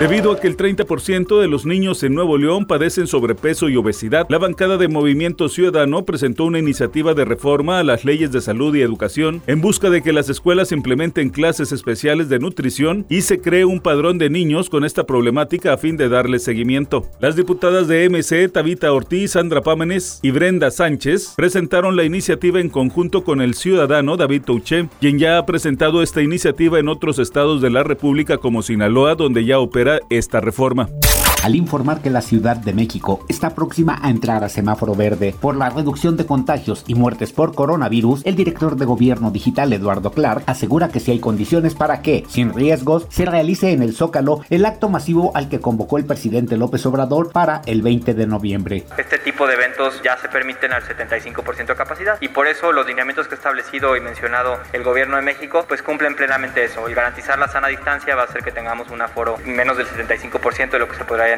Debido a que el 30% de los niños en Nuevo León padecen sobrepeso y obesidad, la bancada de Movimiento Ciudadano presentó una iniciativa de reforma a las leyes de salud y educación en busca de que las escuelas implementen clases especiales de nutrición y se cree un padrón de niños con esta problemática a fin de darle seguimiento. Las diputadas de MC, Tabita Ortiz, Sandra Pámenes y Brenda Sánchez presentaron la iniciativa en conjunto con el ciudadano David Touché, quien ya ha presentado esta iniciativa en otros estados de la República como Sinaloa, donde ya opera esta reforma al informar que la Ciudad de México está próxima a entrar a semáforo verde por la reducción de contagios y muertes por coronavirus, el director de gobierno digital Eduardo Clark asegura que si hay condiciones para que, sin riesgos, se realice en el Zócalo el acto masivo al que convocó el presidente López Obrador para el 20 de noviembre. Este tipo de eventos ya se permiten al 75% de capacidad y por eso los lineamientos que ha establecido y mencionado el gobierno de México pues cumplen plenamente eso. Y garantizar la sana distancia va a hacer que tengamos un aforo menos del 75% de lo que se podrá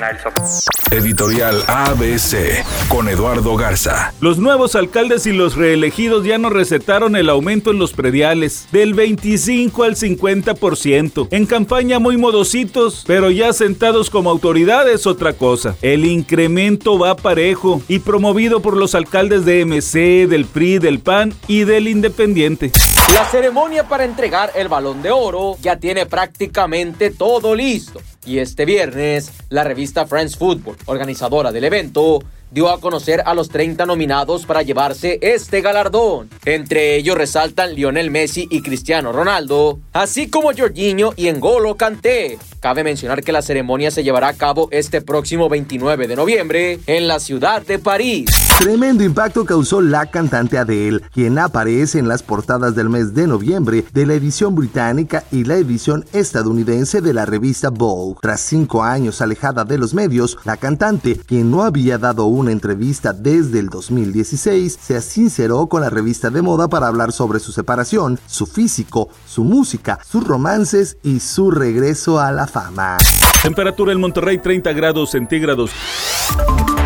Editorial ABC con Eduardo Garza. Los nuevos alcaldes y los reelegidos ya no recetaron el aumento en los prediales del 25 al 50%. En campaña muy modositos, pero ya sentados como autoridades otra cosa. El incremento va parejo y promovido por los alcaldes de MC, del PRI, del PAN y del Independiente. La ceremonia para entregar el balón de oro ya tiene prácticamente todo listo. Y este viernes, la revista France Football, organizadora del evento, dio a conocer a los 30 nominados para llevarse este galardón. Entre ellos resaltan Lionel Messi y Cristiano Ronaldo, así como Jorginho y Engolo Kanté. Cabe mencionar que la ceremonia se llevará a cabo este próximo 29 de noviembre en la ciudad de París. Tremendo impacto causó la cantante Adele, quien aparece en las portadas del mes de noviembre de la edición británica y la edición estadounidense de la revista Vogue. Tras cinco años alejada de los medios, la cantante, quien no había dado una entrevista desde el 2016, se sinceró con la revista de moda para hablar sobre su separación, su físico, su música, sus romances y su regreso a la fama. Temperatura en Monterrey 30 grados centígrados.